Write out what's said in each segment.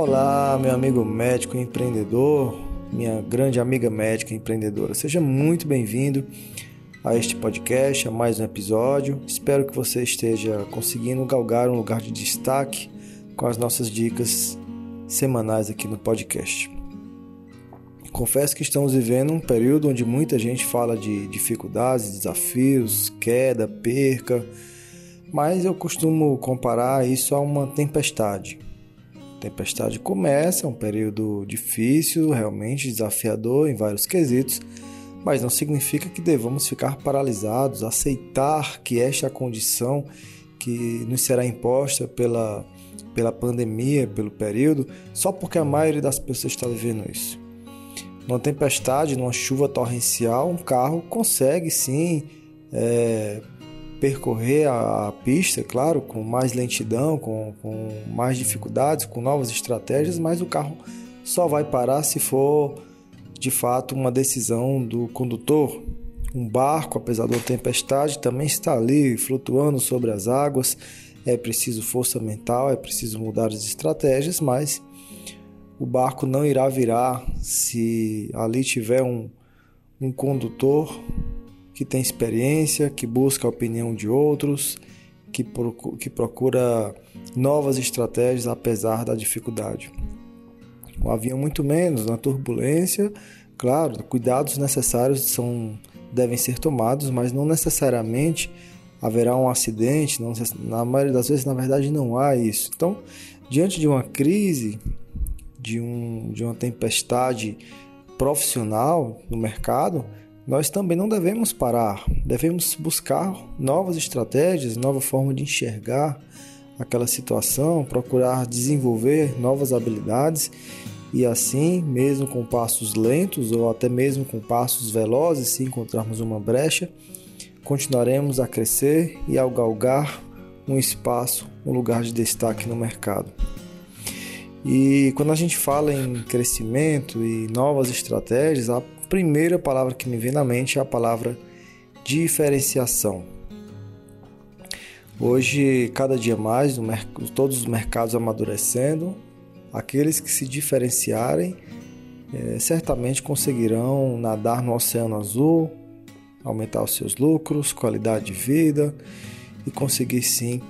Olá, meu amigo médico empreendedor, minha grande amiga médica empreendedora. Seja muito bem-vindo a este podcast, a mais um episódio. Espero que você esteja conseguindo galgar um lugar de destaque com as nossas dicas semanais aqui no podcast. Confesso que estamos vivendo um período onde muita gente fala de dificuldades, desafios, queda, perca, mas eu costumo comparar isso a uma tempestade tempestade começa, é um período difícil, realmente desafiador em vários quesitos, mas não significa que devamos ficar paralisados, aceitar que esta é a condição que nos será imposta pela, pela pandemia, pelo período, só porque a maioria das pessoas está vivendo isso. Numa tempestade, numa chuva torrencial, um carro consegue sim é, percorrer a, pista, claro, com mais lentidão, com, com mais dificuldades, com novas estratégias, mas o carro só vai parar se for de fato uma decisão do condutor. Um barco, apesar da tempestade, também está ali flutuando sobre as águas. É preciso força mental, é preciso mudar as estratégias, mas o barco não irá virar se ali tiver um, um condutor que tem experiência, que busca a opinião de outros, que, procura, que procura novas estratégias apesar da dificuldade. O avião muito menos, na turbulência, claro, cuidados necessários são devem ser tomados, mas não necessariamente haverá um acidente, não, na maioria das vezes, na verdade, não há isso. Então, diante de uma crise, de, um, de uma tempestade profissional no mercado, nós também não devemos parar, devemos buscar novas estratégias, nova forma de enxergar aquela situação, procurar desenvolver novas habilidades e assim, mesmo com passos lentos ou até mesmo com passos velozes, se encontrarmos uma brecha, continuaremos a crescer e a galgar um espaço, um lugar de destaque no mercado. E quando a gente fala em crescimento e novas estratégias, a primeira palavra que me vem na mente é a palavra diferenciação. Hoje, cada dia mais, todos os mercados amadurecendo, aqueles que se diferenciarem é, certamente conseguirão nadar no oceano azul, aumentar os seus lucros, qualidade de vida e conseguir sim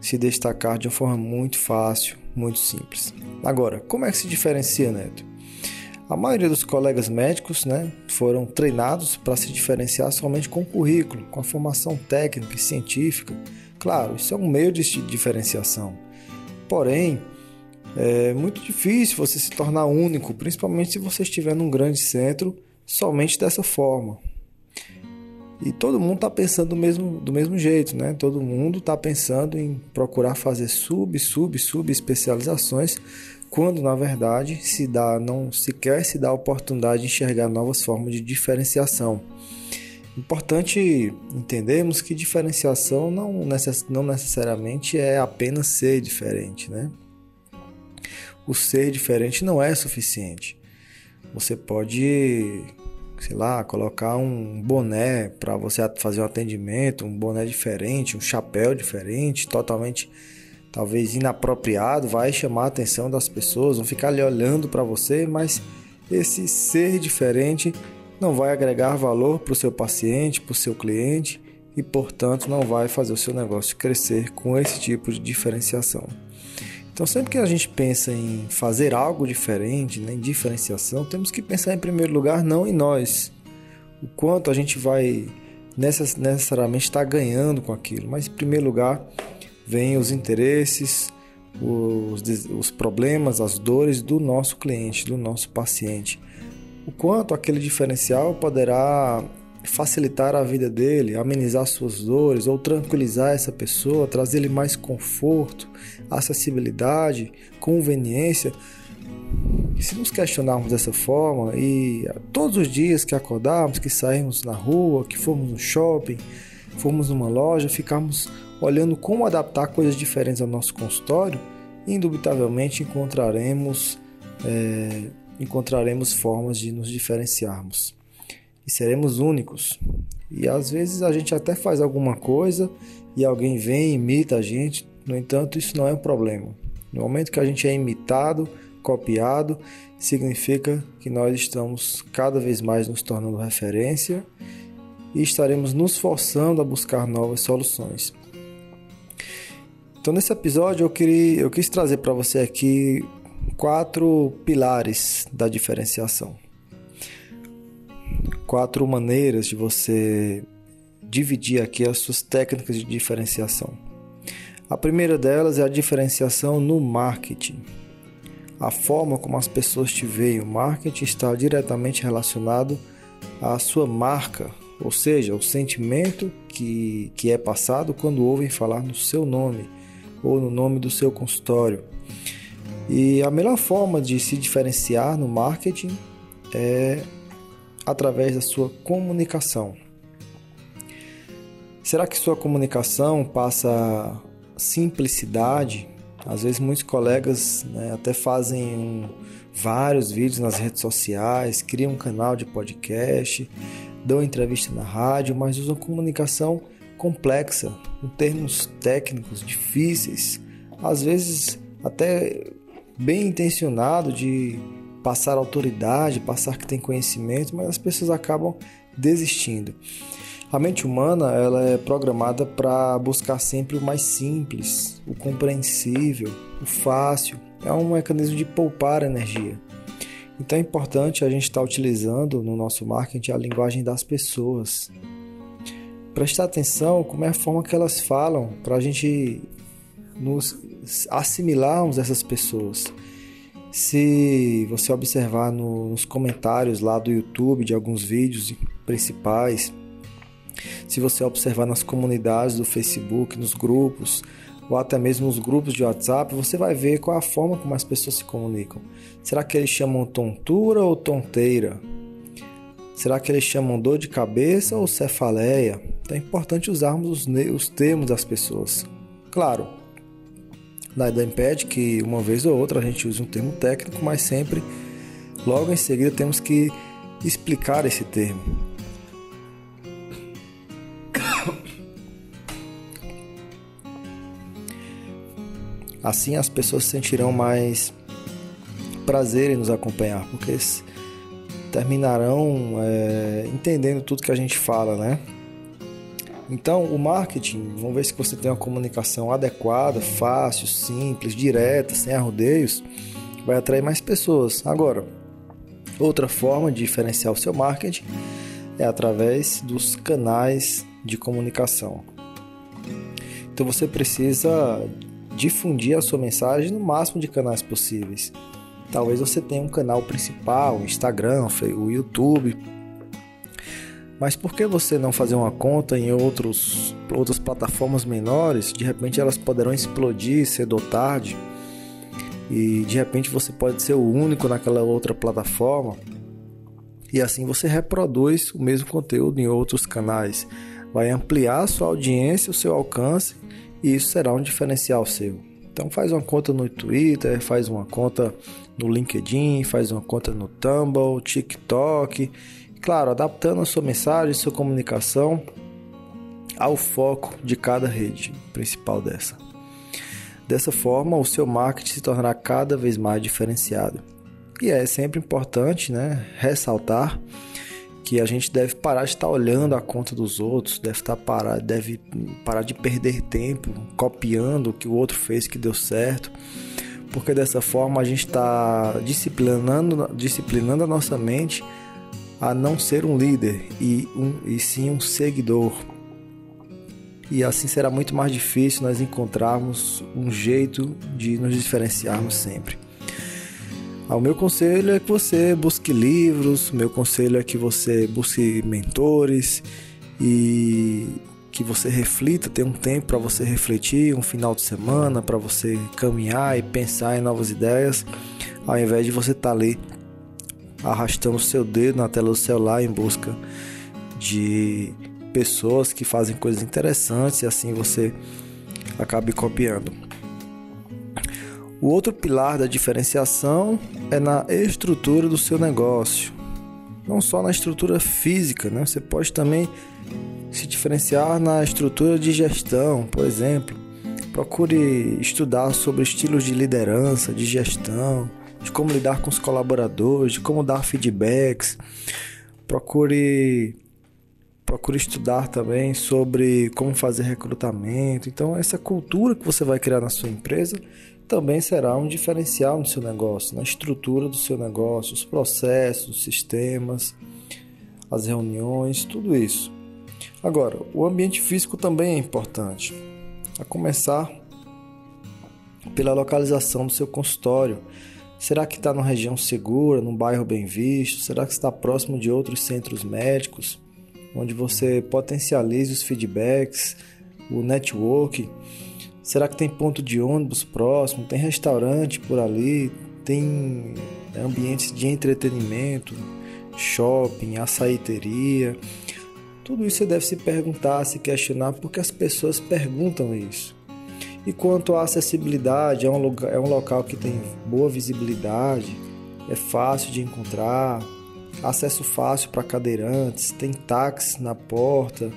se destacar de uma forma muito fácil, muito simples. Agora, como é que se diferencia, Neto? A maioria dos colegas médicos né, foram treinados para se diferenciar somente com o currículo, com a formação técnica e científica. Claro, isso é um meio de diferenciação. Porém, é muito difícil você se tornar único, principalmente se você estiver num grande centro somente dessa forma. E todo mundo está pensando do mesmo, do mesmo jeito, né? Todo mundo está pensando em procurar fazer sub, sub, sub especializações quando na verdade se dá não sequer se dá a oportunidade de enxergar novas formas de diferenciação. Importante entendermos que diferenciação não, necess, não necessariamente é apenas ser diferente, né? O ser diferente não é suficiente. Você pode, sei lá, colocar um boné para você fazer um atendimento, um boné diferente, um chapéu diferente, totalmente talvez inapropriado, vai chamar a atenção das pessoas, vão ficar ali olhando para você, mas esse ser diferente não vai agregar valor para o seu paciente, para o seu cliente e, portanto, não vai fazer o seu negócio crescer com esse tipo de diferenciação. Então, sempre que a gente pensa em fazer algo diferente, né, em diferenciação, temos que pensar em primeiro lugar não em nós, o quanto a gente vai necessariamente estar ganhando com aquilo, mas em primeiro lugar vêm os interesses, os, os problemas, as dores do nosso cliente, do nosso paciente. O quanto aquele diferencial poderá facilitar a vida dele, amenizar suas dores ou tranquilizar essa pessoa, trazer-lhe mais conforto, acessibilidade, conveniência. Se nos questionarmos dessa forma e todos os dias que acordarmos, que sairmos na rua, que formos no shopping, formos numa loja, ficarmos olhando como adaptar coisas diferentes ao nosso consultório, indubitavelmente encontraremos, é, encontraremos formas de nos diferenciarmos e seremos únicos. E às vezes a gente até faz alguma coisa e alguém vem e imita a gente, no entanto, isso não é um problema. No momento que a gente é imitado, copiado, significa que nós estamos cada vez mais nos tornando referência e estaremos nos forçando a buscar novas soluções. Então, nesse episódio, eu, queria, eu quis trazer para você aqui quatro pilares da diferenciação. Quatro maneiras de você dividir aqui as suas técnicas de diferenciação. A primeira delas é a diferenciação no marketing. A forma como as pessoas te veem, o marketing está diretamente relacionado à sua marca, ou seja, o sentimento que, que é passado quando ouvem falar no seu nome ou no nome do seu consultório. E a melhor forma de se diferenciar no marketing é através da sua comunicação. Será que sua comunicação passa simplicidade? Às vezes muitos colegas né, até fazem um, vários vídeos nas redes sociais, criam um canal de podcast, dão entrevista na rádio, mas usam comunicação complexa, com termos técnicos difíceis, às vezes até bem intencionado de passar autoridade, passar que tem conhecimento, mas as pessoas acabam desistindo. A mente humana ela é programada para buscar sempre o mais simples, o compreensível, o fácil. É um mecanismo de poupar energia. Então é importante a gente estar tá utilizando no nosso marketing a linguagem das pessoas. Prestar atenção como é a forma que elas falam para a gente nos assimilarmos essas pessoas. Se você observar no, nos comentários lá do YouTube de alguns vídeos principais, se você observar nas comunidades do Facebook, nos grupos, ou até mesmo nos grupos de WhatsApp, você vai ver qual é a forma como as pessoas se comunicam. Será que eles chamam tontura ou tonteira? Será que eles chamam dor de cabeça ou cefaleia? Então é importante usarmos os, os termos das pessoas. Claro, nada impede que uma vez ou outra a gente use um termo técnico, mas sempre, logo em seguida, temos que explicar esse termo. Assim as pessoas sentirão mais prazer em nos acompanhar, porque terminarão é, entendendo tudo que a gente fala, né? Então, o marketing, vamos ver se você tem uma comunicação adequada, fácil, simples, direta, sem arrodeios, vai atrair mais pessoas. Agora, outra forma de diferenciar o seu marketing é através dos canais de comunicação. Então, você precisa difundir a sua mensagem no máximo de canais possíveis. Talvez você tenha um canal principal, o Instagram, o YouTube. Mas por que você não fazer uma conta em outros, outras plataformas menores? De repente elas poderão explodir cedo ou tarde. E de repente você pode ser o único naquela outra plataforma. E assim você reproduz o mesmo conteúdo em outros canais. Vai ampliar sua audiência, o seu alcance e isso será um diferencial seu. Então faz uma conta no Twitter, faz uma conta no LinkedIn, faz uma conta no Tumblr, TikTok, claro, adaptando a sua mensagem, sua comunicação ao foco de cada rede principal dessa. Dessa forma, o seu marketing se tornará cada vez mais diferenciado. E é sempre importante, né, ressaltar que a gente deve parar de estar olhando a conta dos outros, deve estar parar, deve parar de perder tempo copiando o que o outro fez que deu certo, porque dessa forma a gente está disciplinando, disciplinando a nossa mente a não ser um líder e, um, e sim um seguidor. E assim será muito mais difícil nós encontrarmos um jeito de nos diferenciarmos sempre. O meu conselho é que você busque livros, meu conselho é que você busque mentores e que você reflita, tenha um tempo para você refletir, um final de semana para você caminhar e pensar em novas ideias, ao invés de você estar tá ali arrastando seu dedo na tela do celular em busca de pessoas que fazem coisas interessantes e assim você acabe copiando. O outro pilar da diferenciação é na estrutura do seu negócio. Não só na estrutura física, né? Você pode também se diferenciar na estrutura de gestão, por exemplo. Procure estudar sobre estilos de liderança, de gestão, de como lidar com os colaboradores, de como dar feedbacks. Procure procure estudar também sobre como fazer recrutamento. Então, essa cultura que você vai criar na sua empresa também será um diferencial no seu negócio, na estrutura do seu negócio, os processos, os sistemas, as reuniões, tudo isso. Agora, o ambiente físico também é importante, a começar pela localização do seu consultório. Será que está numa região segura, num bairro bem visto? Será que está próximo de outros centros médicos, onde você potencialize os feedbacks, o network? Será que tem ponto de ônibus próximo? Tem restaurante por ali? Tem ambientes de entretenimento, shopping, açaiteria? Tudo isso você deve se perguntar, se questionar, porque as pessoas perguntam isso. E quanto à acessibilidade, é um, lugar, é um local que tem boa visibilidade, é fácil de encontrar, acesso fácil para cadeirantes, tem táxi na porta,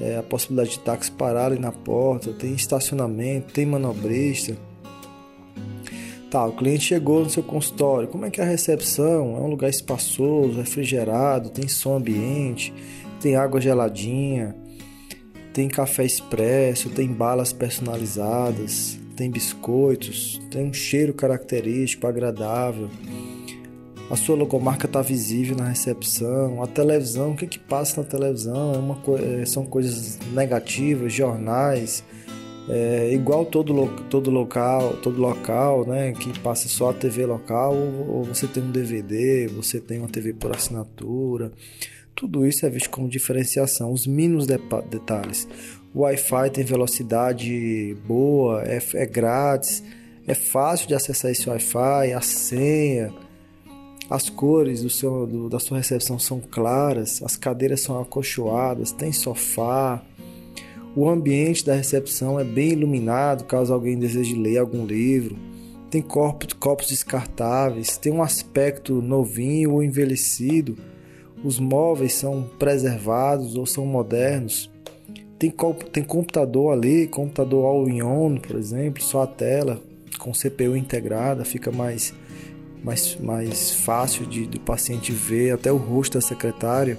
é, a possibilidade de táxi pararem na porta, tem estacionamento, tem manobrista. Tá, o cliente chegou no seu consultório, como é que é a recepção? É um lugar espaçoso, refrigerado, tem som ambiente, tem água geladinha, tem café expresso, tem balas personalizadas, tem biscoitos, tem um cheiro característico, agradável. A sua logomarca está visível na recepção. A televisão, o que, que passa na televisão? É uma, é, são coisas negativas, jornais. É, igual todo, todo local, todo local, né, que passa só a TV local, ou, ou você tem um DVD, você tem uma TV por assinatura. Tudo isso é visto como diferenciação, os mínimos de detalhes. O Wi-Fi tem velocidade boa, é, é grátis, é fácil de acessar esse Wi-Fi, a senha, as cores do seu, do, da sua recepção são claras, as cadeiras são acolchoadas, tem sofá. O ambiente da recepção é bem iluminado caso alguém deseje ler algum livro. Tem copos, copos descartáveis, tem um aspecto novinho ou envelhecido os móveis são preservados ou são modernos. Tem, tem computador ali, computador all-in-one, por exemplo, só a tela com CPU integrada, fica mais, mais, mais fácil de, do paciente ver até o rosto da secretária.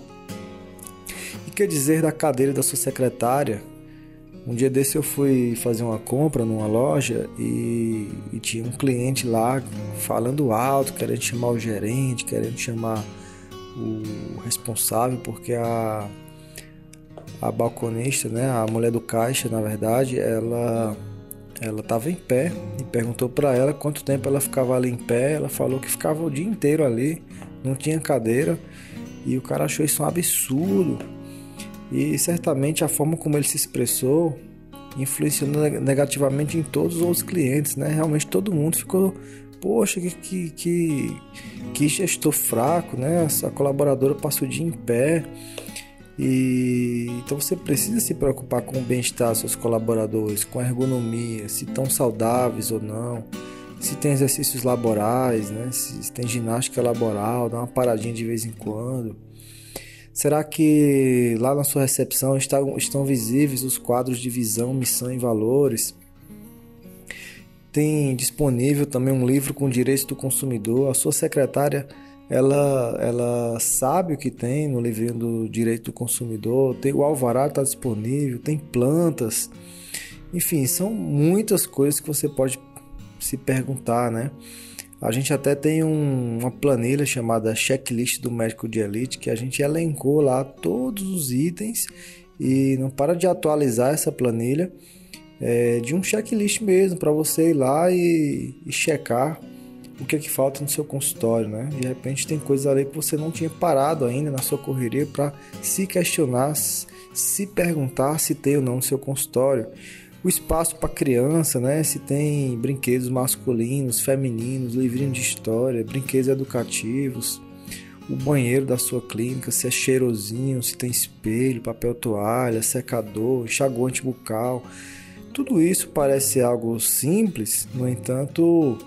E quer dizer da cadeira da sua secretária? Um dia desse eu fui fazer uma compra numa loja e, e tinha um cliente lá falando alto, querendo chamar o gerente, querendo chamar o responsável, porque a, a balconista, né, a mulher do caixa, na verdade, ela ela estava em pé e perguntou para ela quanto tempo ela ficava ali em pé. Ela falou que ficava o dia inteiro ali, não tinha cadeira. E o cara achou isso um absurdo. E certamente a forma como ele se expressou influenciou negativamente em todos os outros clientes, né? Realmente todo mundo ficou poxa, que, que, que, que gestor fraco, né? Essa colaboradora passa o dia em pé. E então você precisa se preocupar com o bem-estar dos seus colaboradores, com a ergonomia, se estão saudáveis ou não, se tem exercícios laborais, né? se tem ginástica laboral, dá uma paradinha de vez em quando. Será que lá na sua recepção estão, estão visíveis os quadros de visão, missão e valores? Tem disponível também um livro com direitos do consumidor. A sua secretária ela, ela sabe o que tem no livrinho do direito do consumidor. Tem, o alvará está disponível, tem plantas. Enfim, são muitas coisas que você pode se perguntar, né? A gente até tem um, uma planilha chamada checklist do médico de elite que a gente elencou lá todos os itens e não para de atualizar essa planilha é, de um checklist mesmo para você ir lá e, e checar o que é que falta no seu consultório, né? De repente tem coisas ali que você não tinha parado ainda na sua correria para se questionar, se perguntar se tem ou não no seu consultório. O espaço para criança, né? Se tem brinquedos masculinos, femininos, livrinho de história, brinquedos educativos. O banheiro da sua clínica, se é cheirosinho, se tem espelho, papel toalha, secador, enxaguante bucal tudo isso parece algo simples, no entanto,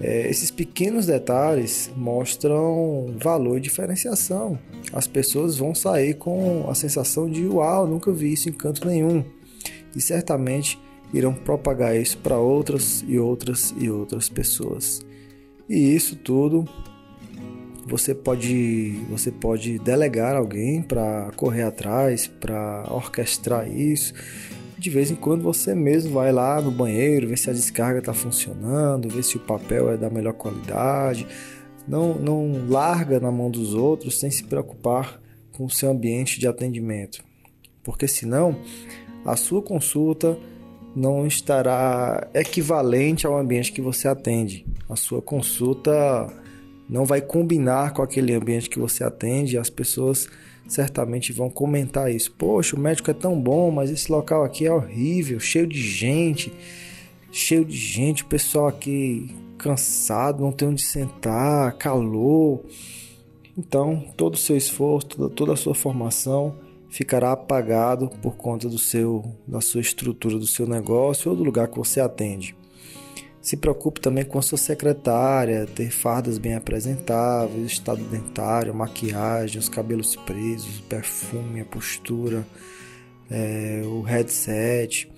é, esses pequenos detalhes mostram valor e diferenciação. As pessoas vão sair com a sensação de uau, nunca vi isso em canto nenhum. E certamente irão propagar isso para outras e outras e outras pessoas. E isso tudo você pode você pode delegar alguém para correr atrás, para orquestrar isso. De vez em quando você mesmo vai lá no banheiro, ver se a descarga está funcionando, ver se o papel é da melhor qualidade. Não, não larga na mão dos outros sem se preocupar com o seu ambiente de atendimento, porque senão a sua consulta não estará equivalente ao ambiente que você atende. A sua consulta não vai combinar com aquele ambiente que você atende, as pessoas certamente vão comentar isso. Poxa, o médico é tão bom, mas esse local aqui é horrível, cheio de gente, cheio de gente, o pessoal aqui cansado, não tem onde sentar, calor. Então, todo o seu esforço, toda, a sua formação ficará apagado por conta do seu da sua estrutura do seu negócio ou do lugar que você atende. Se preocupe também com a sua secretária, ter fardas bem apresentáveis, estado dentário, maquiagem, os cabelos presos, perfume, a postura, é, o headset.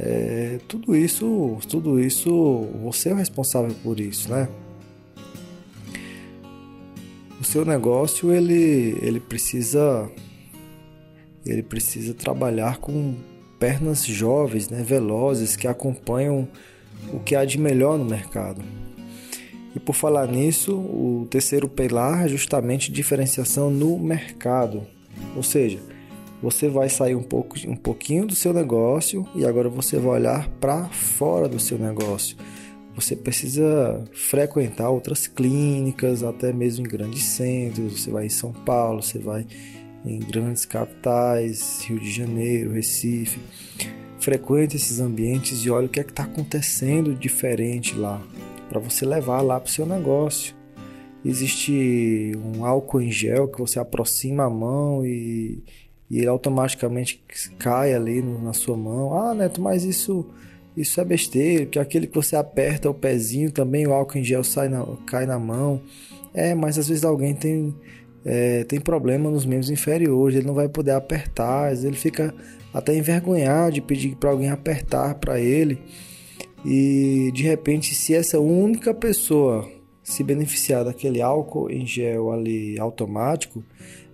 É, tudo isso, tudo isso, você é o responsável por isso, né? O seu negócio ele, ele precisa ele precisa trabalhar com pernas jovens, né, velozes que acompanham o que há de melhor no mercado. E por falar nisso, o terceiro pilar é justamente diferenciação no mercado. Ou seja, você vai sair um, pouco, um pouquinho do seu negócio e agora você vai olhar para fora do seu negócio. Você precisa frequentar outras clínicas, até mesmo em grandes centros. Você vai em São Paulo, você vai em grandes capitais, Rio de Janeiro, Recife frequente esses ambientes e olhe o que é que está acontecendo diferente lá, para você levar lá para o seu negócio. Existe um álcool em gel que você aproxima a mão e, e ele automaticamente cai ali no, na sua mão. Ah, Neto, mas isso isso é besteira, que aquele que você aperta o pezinho também o álcool em gel sai na, cai na mão. É, mas às vezes alguém tem é, tem problema nos membros inferiores, ele não vai poder apertar, ele fica até envergonhado de pedir para alguém apertar para ele. E de repente, se essa única pessoa se beneficiar daquele álcool em gel ali automático,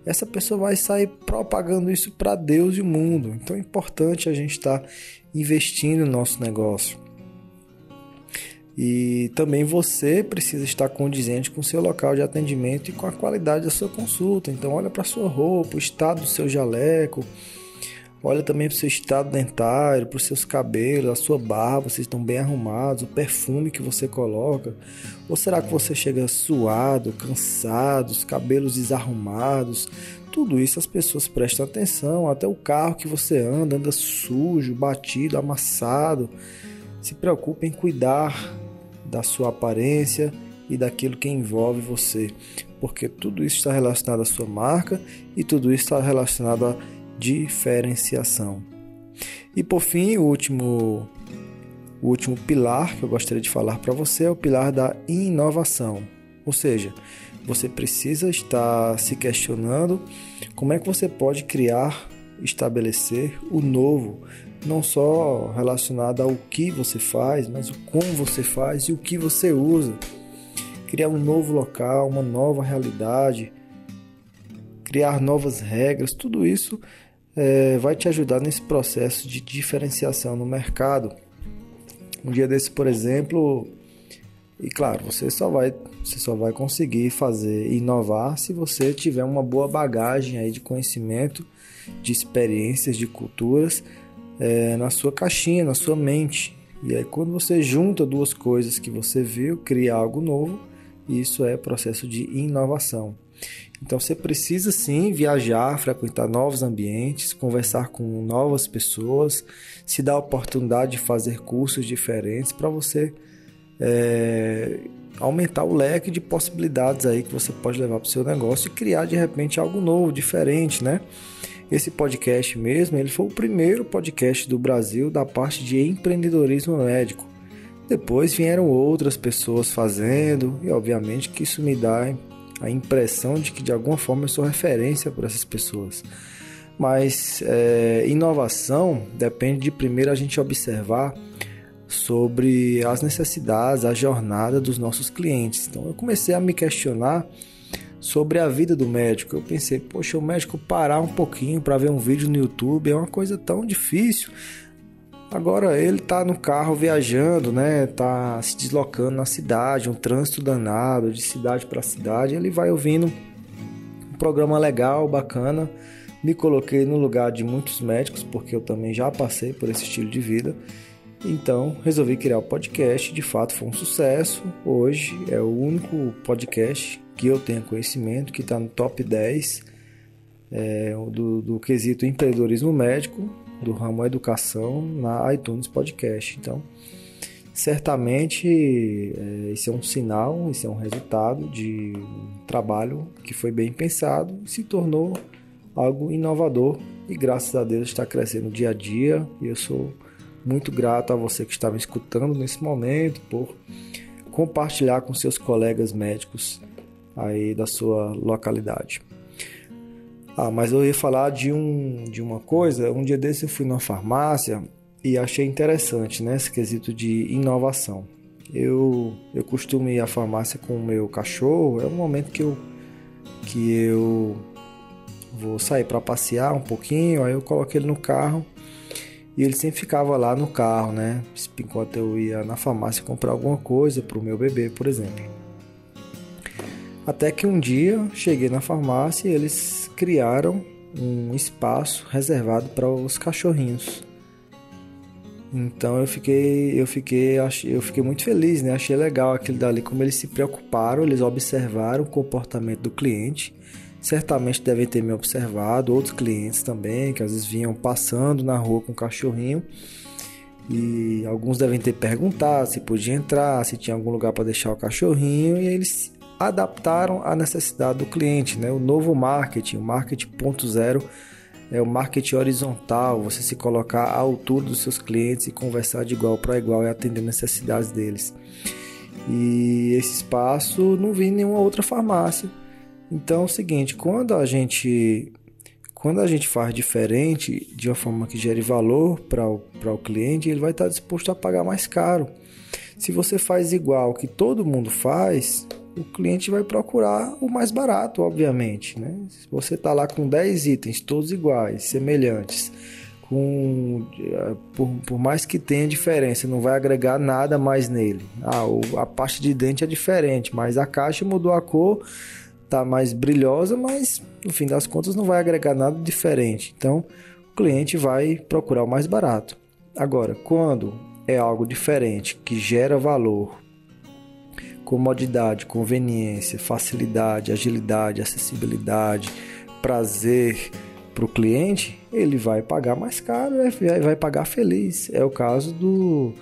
essa pessoa vai sair propagando isso para Deus e o mundo. Então é importante a gente estar tá investindo no nosso negócio. E também você precisa estar condizente com o seu local de atendimento e com a qualidade da sua consulta. Então olha para sua roupa, o estado do seu jaleco, olha também para o seu estado dentário, para os seus cabelos, a sua barba, vocês estão bem arrumados, o perfume que você coloca. Ou será que você chega suado, cansado, os cabelos desarrumados? Tudo isso as pessoas prestam atenção, até o carro que você anda, anda sujo, batido, amassado. Se preocupe em cuidar da sua aparência e daquilo que envolve você, porque tudo isso está relacionado à sua marca e tudo isso está relacionado à diferenciação. E por fim, o último o último pilar que eu gostaria de falar para você é o pilar da inovação. Ou seja, você precisa estar se questionando como é que você pode criar, estabelecer o novo, não só relacionado ao que você faz, mas o como você faz e o que você usa. Criar um novo local, uma nova realidade, criar novas regras, tudo isso é, vai te ajudar nesse processo de diferenciação no mercado. Um dia desse, por exemplo, e claro, você só vai, você só vai conseguir fazer inovar se você tiver uma boa bagagem aí de conhecimento, de experiências, de culturas é, na sua caixinha, na sua mente. E aí, quando você junta duas coisas que você viu, cria algo novo, isso é processo de inovação. Então, você precisa sim viajar, frequentar novos ambientes, conversar com novas pessoas, se dar a oportunidade de fazer cursos diferentes para você é, aumentar o leque de possibilidades aí que você pode levar para o seu negócio e criar de repente algo novo, diferente, né? Esse podcast mesmo, ele foi o primeiro podcast do Brasil da parte de empreendedorismo médico. Depois vieram outras pessoas fazendo e obviamente que isso me dá a impressão de que de alguma forma eu sou referência para essas pessoas. Mas é, inovação depende de primeiro a gente observar sobre as necessidades, a jornada dos nossos clientes. Então eu comecei a me questionar sobre a vida do médico. Eu pensei, poxa, o médico parar um pouquinho para ver um vídeo no YouTube é uma coisa tão difícil. Agora ele tá no carro viajando, né? Tá se deslocando na cidade, um trânsito danado de cidade para cidade. Ele vai ouvindo um programa legal, bacana. Me coloquei no lugar de muitos médicos, porque eu também já passei por esse estilo de vida. Então resolvi criar o podcast. De fato, foi um sucesso. Hoje é o único podcast que eu tenho conhecimento que está no top 10 é, do, do quesito empreendedorismo médico do ramo educação na iTunes Podcast. Então, certamente é, isso é um sinal, isso é um resultado de um trabalho que foi bem pensado e se tornou algo inovador e graças a Deus está crescendo dia a dia e eu sou muito grato a você que está me escutando nesse momento por compartilhar com seus colegas médicos aí da sua localidade. Ah, mas eu ia falar de, um, de uma coisa. Um dia desse eu fui numa farmácia e achei interessante, né? Esse quesito de inovação. Eu, eu costumo ir à farmácia com o meu cachorro. É um momento que eu, que eu vou sair para passear um pouquinho. Aí eu coloquei ele no carro e ele sempre ficava lá no carro, né? Enquanto eu ia na farmácia comprar alguma coisa para o meu bebê, por exemplo. Até que um dia cheguei na farmácia e eles criaram um espaço reservado para os cachorrinhos. Então eu fiquei, eu fiquei, eu fiquei muito feliz, né? Achei legal aquilo dali, como eles se preocuparam, eles observaram o comportamento do cliente. Certamente devem ter me observado, outros clientes também, que às vezes vinham passando na rua com o cachorrinho. E alguns devem ter perguntado se podia entrar, se tinha algum lugar para deixar o cachorrinho, e eles adaptaram à necessidade do cliente, né? O novo marketing, o marketing ponto zero, é o marketing horizontal, você se colocar à altura dos seus clientes e conversar de igual para igual e atender necessidades deles. E esse espaço não vi em nenhuma outra farmácia. Então é o seguinte, quando a gente quando a gente faz diferente de uma forma que gere valor para o, o cliente, ele vai estar disposto a pagar mais caro. Se você faz igual que todo mundo faz, o cliente vai procurar o mais barato, obviamente. Né? Se você está lá com 10 itens, todos iguais, semelhantes, com, eh, por, por, mais que tenha diferença, não vai agregar nada mais nele. Ah, a parte de dente é diferente, mas a caixa mudou a cor, está mais brilhosa, mas no fim das contas não vai agregar nada diferente. Então o cliente vai procurar o mais barato. Agora, quando é algo diferente que gera valor comodidade, conveniência, facilidade, agilidade, acessibilidade, prazer para o cliente, ele vai pagar mais caro, vai pagar feliz. É o caso do,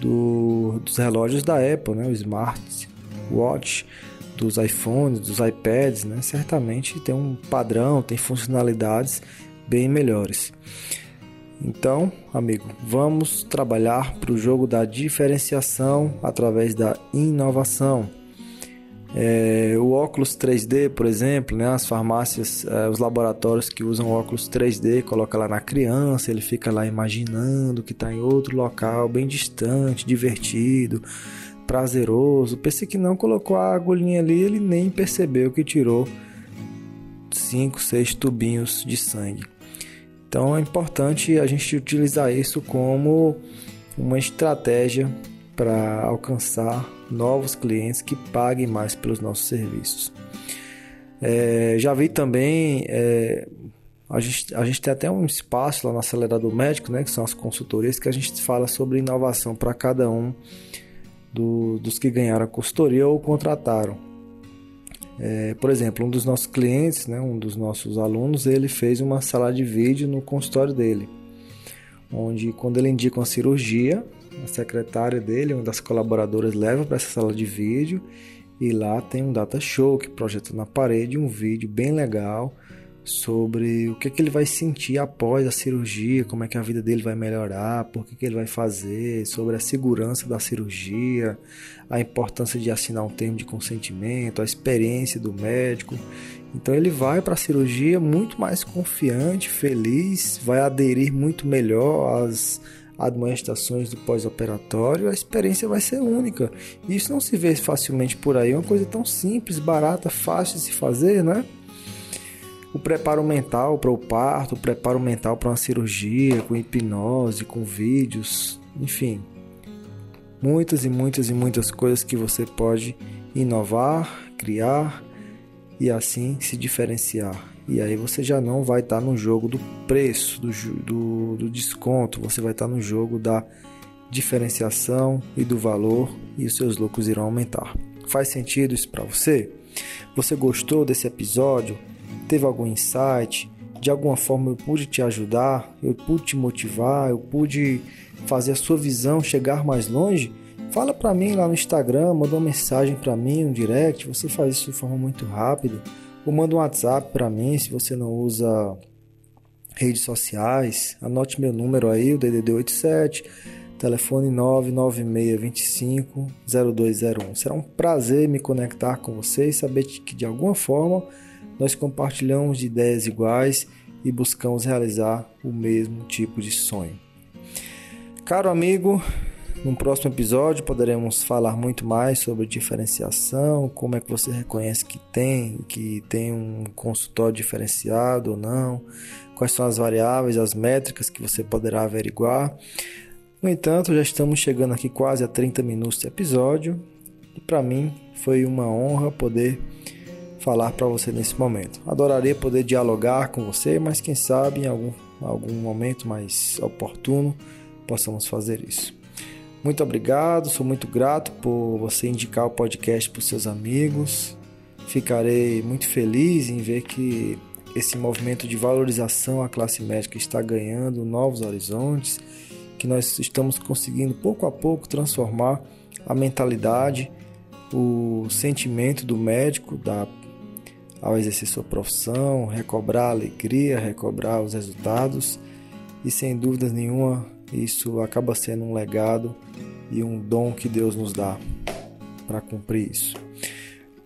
do dos relógios da Apple, né? o Smart Watch, dos iPhones, dos iPads, né? certamente tem um padrão, tem funcionalidades bem melhores. Então, amigo, vamos trabalhar para o jogo da diferenciação através da inovação. É, o óculos 3D, por exemplo, né, as farmácias, é, os laboratórios que usam óculos 3D, coloca lá na criança, ele fica lá imaginando que está em outro local, bem distante, divertido, prazeroso. Pensei que não colocou a agulhinha ali, ele nem percebeu que tirou 5, 6 tubinhos de sangue. Então é importante a gente utilizar isso como uma estratégia para alcançar novos clientes que paguem mais pelos nossos serviços. É, já vi também, é, a, gente, a gente tem até um espaço lá no Acelerador Médico, né, que são as consultorias, que a gente fala sobre inovação para cada um do, dos que ganharam a consultoria ou contrataram. É, por exemplo, um dos nossos clientes, né, um dos nossos alunos, ele fez uma sala de vídeo no consultório dele, onde quando ele indica uma cirurgia, a secretária dele, uma das colaboradoras, leva para essa sala de vídeo e lá tem um data show que projeta na parede um vídeo bem legal sobre o que, é que ele vai sentir após a cirurgia, como é que a vida dele vai melhorar, por que, que ele vai fazer, sobre a segurança da cirurgia, a importância de assinar um termo de consentimento, a experiência do médico. Então ele vai para a cirurgia muito mais confiante, feliz, vai aderir muito melhor às, admoestações do pós-operatório, a experiência vai ser única. Isso não se vê facilmente por aí, é uma coisa tão simples, barata, fácil de se fazer, né? O preparo mental para o parto, o preparo mental para uma cirurgia, com hipnose, com vídeos, enfim. Muitas e muitas e muitas coisas que você pode inovar, criar e assim se diferenciar. E aí você já não vai estar tá no jogo do preço, do, do, do desconto, você vai estar tá no jogo da diferenciação e do valor e os seus lucros irão aumentar. Faz sentido isso para você? Você gostou desse episódio? Teve algum insight? De alguma forma eu pude te ajudar? Eu pude te motivar? Eu pude fazer a sua visão chegar mais longe? Fala para mim lá no Instagram, manda uma mensagem para mim, um direct. Você faz isso de forma muito rápida ou manda um WhatsApp para mim se você não usa redes sociais. Anote meu número aí, o DDD 87, telefone 99625 0201. Será um prazer me conectar com você e saber que de alguma forma nós compartilhamos de ideias iguais e buscamos realizar o mesmo tipo de sonho. Caro amigo, no próximo episódio poderemos falar muito mais sobre diferenciação, como é que você reconhece que tem, que tem um consultório diferenciado ou não, quais são as variáveis, as métricas que você poderá averiguar. No entanto, já estamos chegando aqui quase a 30 minutos de episódio e para mim foi uma honra poder falar para você nesse momento. Adoraria poder dialogar com você, mas quem sabe em algum, algum momento mais oportuno possamos fazer isso. Muito obrigado, sou muito grato por você indicar o podcast para os seus amigos. Ficarei muito feliz em ver que esse movimento de valorização à classe médica está ganhando novos horizontes, que nós estamos conseguindo pouco a pouco transformar a mentalidade, o sentimento do médico da, ao exercer sua profissão, recobrar a alegria, recobrar os resultados e sem dúvidas nenhuma isso acaba sendo um legado e um dom que Deus nos dá para cumprir isso.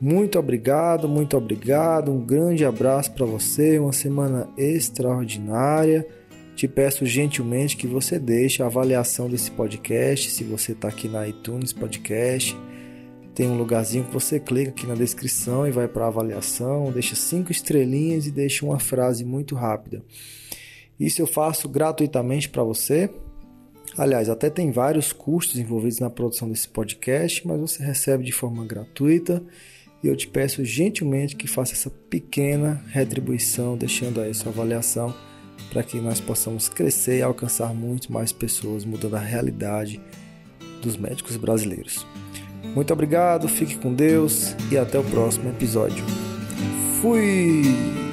Muito obrigado, muito obrigado. Um grande abraço para você, uma semana extraordinária. Te peço gentilmente que você deixe a avaliação desse podcast. Se você está aqui na iTunes Podcast, tem um lugarzinho que você clica aqui na descrição e vai para avaliação. Deixa cinco estrelinhas e deixa uma frase muito rápida. Isso eu faço gratuitamente para você. Aliás, até tem vários custos envolvidos na produção desse podcast, mas você recebe de forma gratuita e eu te peço gentilmente que faça essa pequena retribuição, deixando aí sua avaliação para que nós possamos crescer e alcançar muito mais pessoas, mudando a realidade dos médicos brasileiros. Muito obrigado, fique com Deus e até o próximo episódio. Fui!